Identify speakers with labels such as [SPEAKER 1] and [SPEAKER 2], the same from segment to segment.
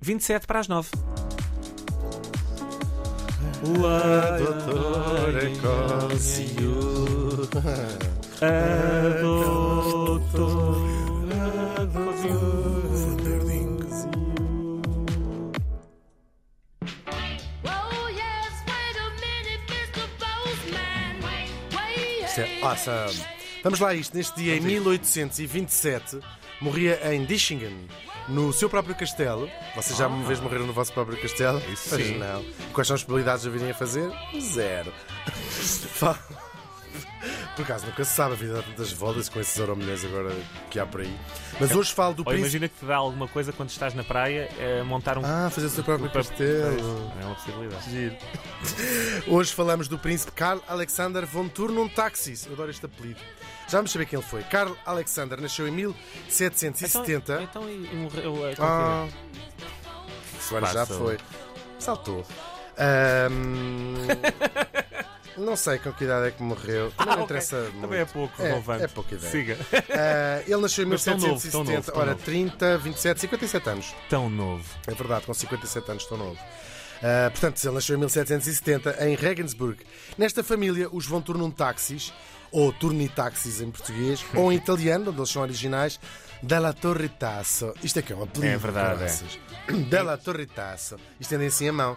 [SPEAKER 1] 27 para as 9.
[SPEAKER 2] La doutora.
[SPEAKER 1] A doutora
[SPEAKER 3] yes, wait a wait.
[SPEAKER 2] Isto é awesome. Vamos lá a isto. Neste dia, em 1827, morria em Dishingen, no seu próprio castelo. Vocês já uma vez morreram no vosso próprio castelo?
[SPEAKER 1] Isso
[SPEAKER 2] Pois
[SPEAKER 1] sim.
[SPEAKER 2] não. Quais são as probabilidades de virem a fazer? Zero. Fa- Por acaso, nunca se sabe a vida dá tantas voltas com esses euromilhões agora que há por aí. Mas hoje falo do
[SPEAKER 1] Ou
[SPEAKER 2] príncipe.
[SPEAKER 1] imagina que te dá alguma coisa quando estás na praia eh, montar um.
[SPEAKER 2] Ah, fazer o seu próprio castelo.
[SPEAKER 1] É uma possibilidade.
[SPEAKER 2] Giro. Hoje falamos do príncipe Karl Alexander von Turnum Taxis. Eu adoro este apelido. Já vamos saber quem ele foi. Karl Alexander nasceu em 1770.
[SPEAKER 1] Então, então e, morreu. eh,
[SPEAKER 2] Ah, semana já foi. Saltou. Ahm, não sei com que idade é que morreu. Também não
[SPEAKER 1] Ah,
[SPEAKER 2] interessa muito.
[SPEAKER 1] Também é pouco
[SPEAKER 2] É,
[SPEAKER 1] relevante.
[SPEAKER 2] é pouca ideia.
[SPEAKER 1] Siga.
[SPEAKER 2] Ah, ele nasceu em
[SPEAKER 1] Mas tão novo, tão
[SPEAKER 2] 1770.
[SPEAKER 1] novo, tão
[SPEAKER 2] Ora,
[SPEAKER 1] novo.
[SPEAKER 2] 30, 27, 57 anos.
[SPEAKER 1] Tão novo.
[SPEAKER 2] É verdade, com 57 anos, tão novo. Ah, portanto, ele nasceu em 1770 em Regensburg. Nesta família, os vão turnum táxis, ou turnitaxis em português, ou em italiano, onde eles são originais, Della Torre Tasso. Isto é que é um apelido.
[SPEAKER 1] É verdade,
[SPEAKER 2] caraças. Della Torre Tasso. Estendem assim a mão.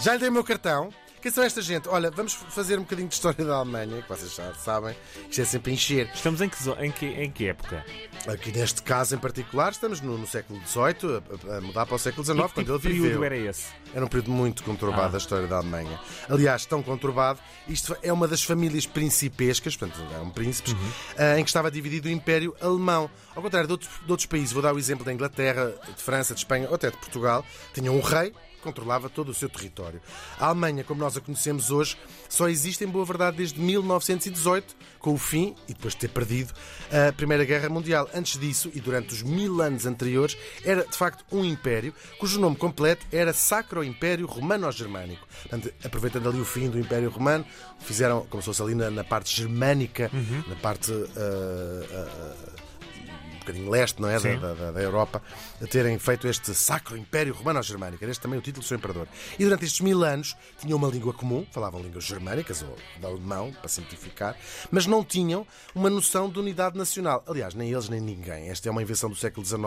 [SPEAKER 2] Já lhe dei o meu cartão. Quem são esta gente? Olha, vamos fazer um bocadinho de história da Alemanha, que vocês já sabem. Isto é sempre encher.
[SPEAKER 1] Estamos em que, em que, em que época?
[SPEAKER 2] Aqui neste caso em particular, estamos no, no século XVIII, a, a mudar para o século XIX,
[SPEAKER 1] que
[SPEAKER 2] quando
[SPEAKER 1] tipo
[SPEAKER 2] ele
[SPEAKER 1] de período
[SPEAKER 2] viveu.
[SPEAKER 1] era esse?
[SPEAKER 2] Era um período muito conturbado
[SPEAKER 1] Ah.
[SPEAKER 2] da história da Alemanha. Aliás, tão conturbado, isto é uma das famílias principescas, portanto, eram príncipes,
[SPEAKER 1] Uhum.
[SPEAKER 2] ah, em que estava dividido o Império Alemão. Ao contrário de outros, de outros países, vou dar o exemplo da Inglaterra, de França, de Espanha ou até de Portugal, tinham um rei que controlava todo o seu território. A Alemanha, como nós a conhecemos hoje, só existe em boa verdade desde 1918, com o fim, e depois de ter perdido, a Primeira Guerra Mundial. Antes disso, e durante os mil anos anteriores, era de facto um império, cujo nome completo era Sacro Império Romano-Germânico. Aproveitando ali o fim do Império Romano, fizeram como se fosse ali na, na parte germânica, na parte. ah, um bocadinho leste, não é? Da, da, da- Europa, a terem feito este Sacro Império Romano-Germânico. Era este também o título do seu imperador. E durante estes mil anos tinham uma língua comum, falavam línguas germânicas ou de alemão, para simplificar, mas não tinham uma noção de unidade nacional. Aliás, nem eles nem ninguém. Esta é uma invenção do século XIX,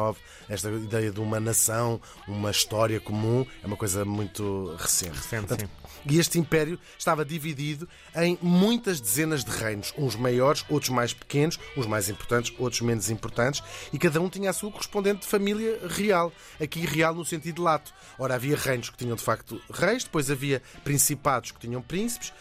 [SPEAKER 2] esta ideia de uma nação, uma história comum, é uma coisa muito recente.
[SPEAKER 1] Recente,
[SPEAKER 2] Portanto, e este império estava dividido em muitas dezenas de reinos, uns maiores, outros mais pequenos, uns mais importantes, outros menos importantes, e cada um tinha a sua correspondente família real. Aqui real no sentido lato. Ora, havia reinos que tinham de facto reis, depois havia principados que tinham príncipes,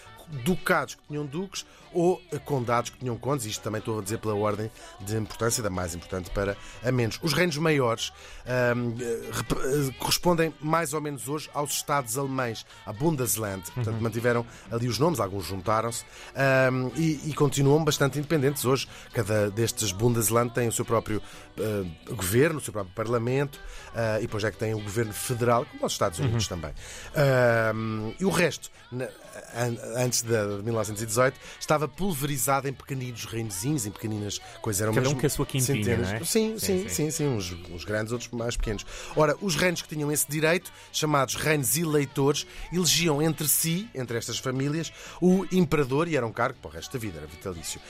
[SPEAKER 2] ducados que tinham duques ou condados que tinham condes, isto também estou a dizer pela ordem de importância, da mais importante para a menos. Os reinos maiores ahm, eh, correspondem mais ou menos hoje aos Estados alemães, a Bundesland. Portanto, mantiveram ali os nomes, alguns juntaram-se ahm, e, e continuam bastante independentes hoje. Cada destes Bundesland tem o seu próprio eh, governo, o seu próprio parlamento ah, e depois é que tem o governo federal, como os Estados Unidos também. Ahm, e o resto, antes de 1918, estava pulverizado em pequeninos reinozinhos, em pequeninas coisas. Eram
[SPEAKER 1] Cada um com a sua quintinha,
[SPEAKER 2] centenas.
[SPEAKER 1] não é?
[SPEAKER 2] Sim, sim,
[SPEAKER 1] Sim,
[SPEAKER 2] sim, uns, grandes, outros mais pequenos. Ora, os reinos que tinham esse direito, chamados reinos eleitores, elegiam entre si, entre estas famílias, o imperador e era um cargo para o resto da vida, era vitalício.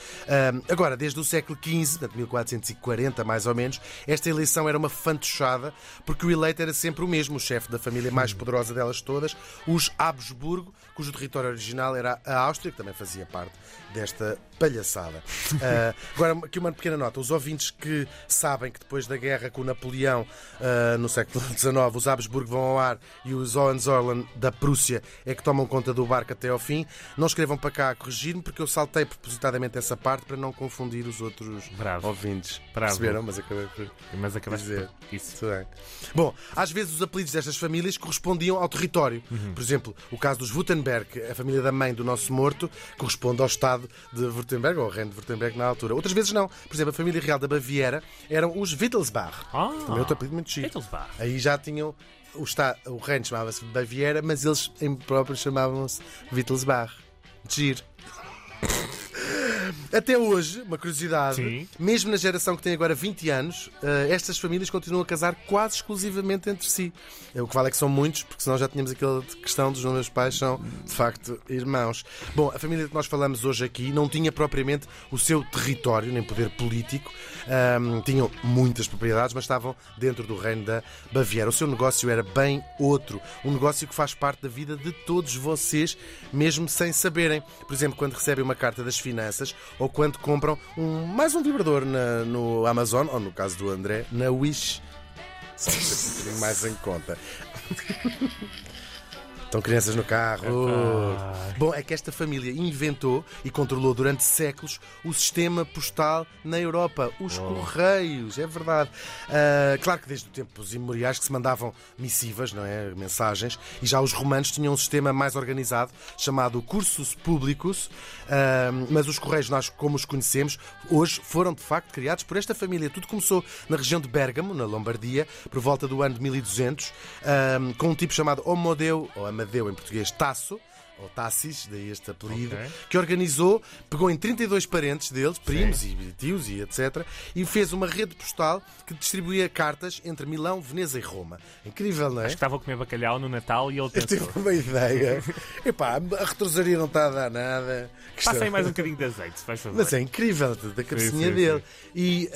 [SPEAKER 2] Agora, desde o século XV, portanto 1440 mais ou menos, esta eleição era uma fantochada, porque o eleito era sempre o mesmo, o chefe da família mais poderosa delas todas, os Habsburgo, cujo território original era a Áustria, que também fazia parte desta palhaçada. Ah, agora, aqui uma pequena nota. Os ouvintes que sabem que depois da guerra com Napoleão ah, no século XIX, os Habsburgo vão ao ar e os Hohenzollern da Prússia é que tomam conta do barco até ao fim, não escrevam para cá a corrigir-me porque eu saltei propositadamente essa parte para não confundir os outros
[SPEAKER 1] Bravo.
[SPEAKER 2] ouvintes.
[SPEAKER 1] Bravo.
[SPEAKER 2] Perceberam? Mas acabei por
[SPEAKER 1] Mas acabaste
[SPEAKER 2] dizer.
[SPEAKER 1] por isso.
[SPEAKER 2] Tudo bem. Bom, às vezes os apelidos destas famílias correspondiam ao território.
[SPEAKER 1] Uhum.
[SPEAKER 2] Por exemplo, o caso dos Württemberg, a família da mãe do nosso morto, corresponde ao estado de Württemberg, ou reino de Württemberg na altura. Outras vezes não. Por exemplo, a família real da Baviera eram os Wittelsbach.
[SPEAKER 1] Ah,
[SPEAKER 2] Também outro apelido muito chique.
[SPEAKER 1] Wittelsbach.
[SPEAKER 2] Aí já tinham. O, está, o reino chamava-se Baviera, mas eles em próprios chamavam-se Wittelsbach. Giro. Até hoje, uma curiosidade,
[SPEAKER 1] Sim.
[SPEAKER 2] mesmo na geração que tem agora 20 anos, eh, estas famílias continuam a casar quase exclusivamente entre si. É, O que vale é que são muitos, porque senão já tínhamos aquela questão dos meus pais são, de facto, irmãos. Bom, a família que nós falamos hoje aqui não tinha propriamente o seu território, nem poder político. Ahm, tinham muitas propriedades, mas estavam dentro do reino da Baviera. O seu negócio era bem outro. Um negócio que faz parte da vida de todos vocês, mesmo sem saberem. Por exemplo, quando recebem uma carta das finanças ou quando compram um, mais um vibrador na- no Amazon, ou no caso do André, na Wish. Só um bocadinho mais em conta. Estão crianças no carro. Bom, é que esta família inventou e controlou durante séculos o sistema postal na Europa, os Correios, é verdade. Ah, claro que desde tempos imemoriais que se mandavam missivas, não é? Mensagens, e já os romanos tinham um sistema mais organizado chamado Cursus Publicus, ah, mas os Correios, nós como os conhecemos, hoje foram de facto criados por esta família. Tudo começou na região de Bérgamo, na Lombardia, por volta do ano de 1200, ah, com um tipo chamado Homodeu, ou Amadeu em português, Tasso, ou Tassis, daí este apelido,
[SPEAKER 1] Ok.
[SPEAKER 2] que organizou, pegou em 32 parentes deles, primos e tios e etc., e fez uma rede postal que distribuía cartas entre Milão, Veneza e Roma. Incrível, não é?
[SPEAKER 1] Acho que estavam a comer bacalhau no Natal e ele
[SPEAKER 2] Eu
[SPEAKER 1] pensou.
[SPEAKER 2] tive uma ideia. Epá, a retrosaria não está a dar nada.
[SPEAKER 1] Passa aí mais um bocadinho de azeite, se faz favor.
[SPEAKER 2] Mas é incrível, da cabecinha
[SPEAKER 1] sim,
[SPEAKER 2] dele. E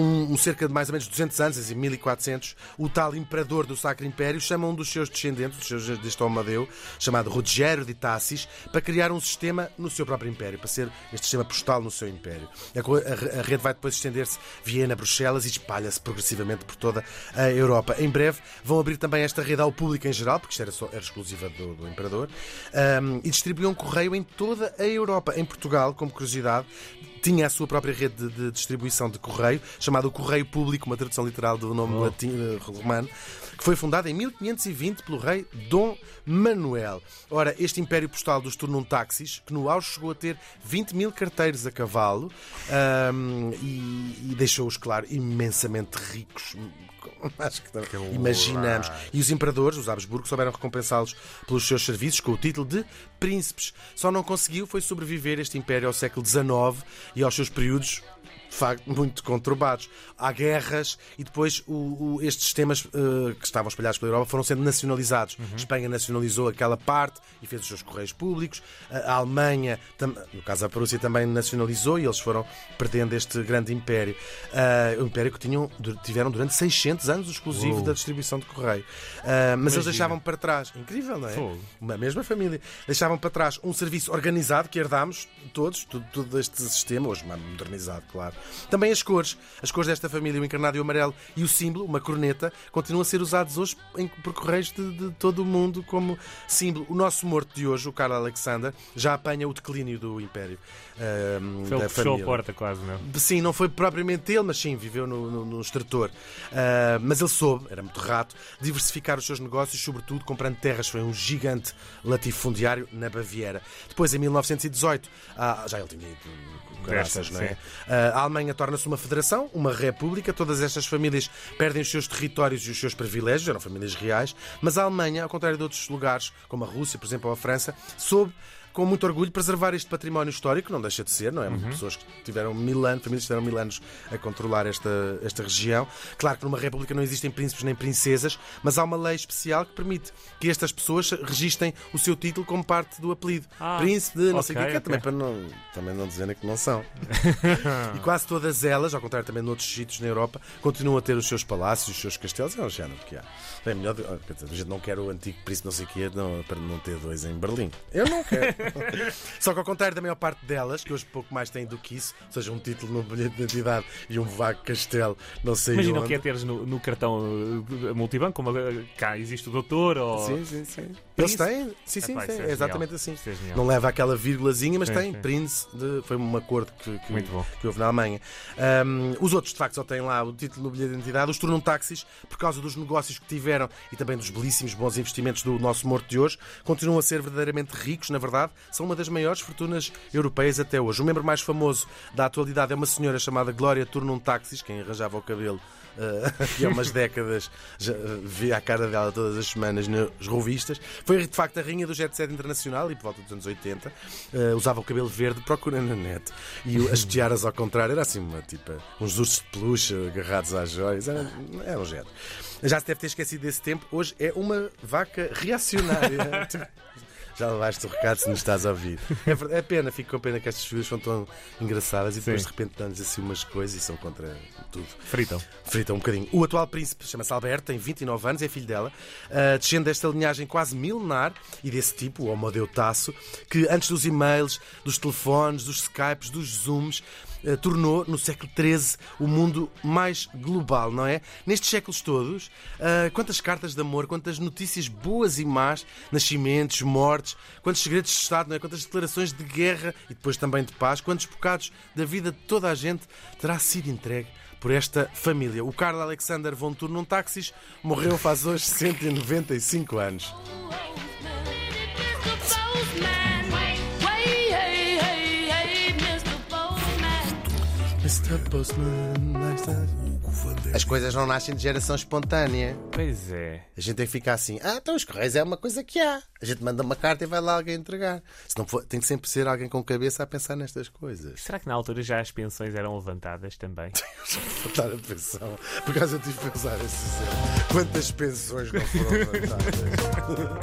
[SPEAKER 2] um, um cerca de mais ou menos 200 anos, assim, 1400, o tal imperador do Sacro Império chama um dos seus descendentes, dos seus, deste Amadeu, chamado Rogério de Tassis, para criar um sistema no seu próprio império, para ser este sistema postal no seu império. A, rede vai depois estender-se Viena, Bruxelas e espalha-se progressivamente por toda a Europa. Em breve vão abrir também esta rede ao público em geral, porque isto era, só, era exclusiva do, do imperador, um, e distribuíam correio em toda a Europa. Em Portugal, como curiosidade, tinha a sua própria rede de, de distribuição de correio, chamado Correio Público, uma tradução literal do nome
[SPEAKER 1] Oh.
[SPEAKER 2] latim, eh, romano, que foi fundada em 1520 pelo rei Dom Manuel. Ora, este império postal dos Turnuntaxis, que no auge chegou a ter 20 mil carteiros a cavalo ahm, e, e deixou-os, claro, imensamente ricos. Acho que também imaginamos. E os imperadores, os Habsburgo, souberam recompensá-los pelos seus serviços com o título de príncipes. Só não conseguiu foi sobreviver este império ao século XIX e aos seus períodos de facto, muito conturbados. Há guerras e depois o- o- estes sistemas eh, que estavam espalhados pela Europa foram sendo nacionalizados. Espanha nacionalizou aquela parte e fez os seus correios públicos. A Alemanha, no caso a Prússia, também nacionalizou e eles foram perdendo este grande império. Ah, o império que tinham, tiveram durante 600 anos exclusivo
[SPEAKER 1] Uou.
[SPEAKER 2] da distribuição de correio. Ah, mas eles
[SPEAKER 1] Imagina.
[SPEAKER 2] deixavam para trás. Incrível, não é?
[SPEAKER 1] Fogo.
[SPEAKER 2] Uma mesma família. Deixavam para trás um serviço organizado que herdámos todos, tudo este sistema, hoje modernizado, claro. Também as cores. As cores desta família, o encarnado e o amarelo e o símbolo, uma corneta, continuam a ser usados hoje em, por correios de, de todo o mundo como símbolo. O nosso morto de hoje, o Carlos Alexander, já apanha o declínio do Império.
[SPEAKER 1] Foi ele
[SPEAKER 2] da
[SPEAKER 1] que fechou a porta quase, não?
[SPEAKER 2] Sim, não foi propriamente ele, mas sim, viveu no, no, no extrator. Ah, mas ele soube, era muito rato, diversificar os seus negócios, sobretudo comprando terras. Foi um gigante latifundiário na Baviera. Depois, em 1918, ah, já ele tinha ido graças, não é?
[SPEAKER 1] sim.
[SPEAKER 2] Alemanha torna-se uma federação, uma república. Todas estas famílias perdem os seus territórios e os seus privilégios, eram famílias reais. Mas a Alemanha, ao contrário de outros lugares, como a Rússia, por exemplo, ou a França, soube com muito orgulho preservar este património histórico, não deixa de ser, não é?
[SPEAKER 1] Uhum.
[SPEAKER 2] Pessoas que tiveram mil anos, famílias que tiveram mil anos a controlar esta, esta região. Claro que numa república não existem príncipes nem princesas, mas há uma lei especial que permite que estas pessoas registrem o seu título como parte do apelido.
[SPEAKER 1] Ah,
[SPEAKER 2] Príncipe de não sei o que é também
[SPEAKER 1] ok.
[SPEAKER 2] para não, também não dizerem que não são. E quase todas elas, ao contrário também de outros sítios na Europa, continuam a ter os seus palácios, os seus castelos. É um género que há. É melhor. de- quer dizer, a gente não quer o antigo príncipe não sei o quê não, para não ter dois em Berlim. Eu não quero. Só que ao contrário da maior parte delas, que hoje pouco mais têm do que isso, ou seja, um título no bilhete de identidade e um vago castelo, não sei
[SPEAKER 1] Imagina o
[SPEAKER 2] onde.
[SPEAKER 1] que é teres no, no cartão uh, multibanco, como cá existe o doutor ou.
[SPEAKER 2] Sim, sim, sim. Eles têm, sim, sim, sim,
[SPEAKER 1] é
[SPEAKER 2] exatamente assim.
[SPEAKER 1] É.
[SPEAKER 2] Não leva aquela vírgulazinha, mas
[SPEAKER 1] Sim,
[SPEAKER 2] tem
[SPEAKER 1] sim.
[SPEAKER 2] Prince, de- foi um acordo que, que,
[SPEAKER 1] Muito bom.
[SPEAKER 2] que houve na Alemanha. Ahm, os outros, de facto, só têm lá o título no bilhete de identidade. Os tornam táxis por causa dos negócios que tiveram e também dos belíssimos bons investimentos do nosso morto de hoje. Continuam a ser verdadeiramente ricos, na verdade. São uma das maiores fortunas europeias até hoje. O membro mais famoso da atualidade é uma senhora chamada Glória Turnum Taxis, quem arranjava o cabelo uh, há umas décadas já, uh, via a cara dela todas as semanas nas revistas. Foi de facto a rainha do jet set internacional e por volta dos anos 80 uh, usava o cabelo verde, procurando na net. E as tiaras ao contrário, era assim uma tipo, uns ursos de peluche agarrados às joias. Era, era um jet. Já se deve ter esquecido desse tempo. Hoje é uma vaca reacionária. Já levaste o recado se nos estás a ouvir. É, é pena, fico com pena que estas figuras são tão engraçadas e depois
[SPEAKER 1] Sim.
[SPEAKER 2] de repente dão-lhes assim umas coisas e são contra tudo.
[SPEAKER 1] Fritam.
[SPEAKER 2] Frita um bocadinho. O atual príncipe chama-se Alberto, tem 29 anos, é filho dela, uh, descende desta linhagem quase milenar e desse tipo, o Homo Deutaço, que antes dos e-mails, dos telefones, dos Skypes, dos Zooms, tornou no século XIII o mundo mais global, não é? Nestes séculos todos, uh, quantas cartas de amor, quantas notícias boas e más, nascimentos, mortes, quantos segredos de Estado, não é? quantas declarações de guerra e depois também de paz, quantos bocados da vida de toda a gente terá sido entregue por esta família. O Carl Alexander von Turnum Taxis morreu faz hoje 195 anos. As coisas não nascem de geração espontânea.
[SPEAKER 1] Pois é.
[SPEAKER 2] A gente tem que ficar assim, ah, então os correios é uma coisa que há. A gente manda uma carta e vai lá alguém entregar. Se não for, tem que sempre ser alguém com cabeça a pensar nestas coisas.
[SPEAKER 1] Será que na altura já as pensões eram levantadas também?
[SPEAKER 2] Botar a pensão. Por acaso eu tive que pensar esse exemplo. Quantas pensões não foram levantadas?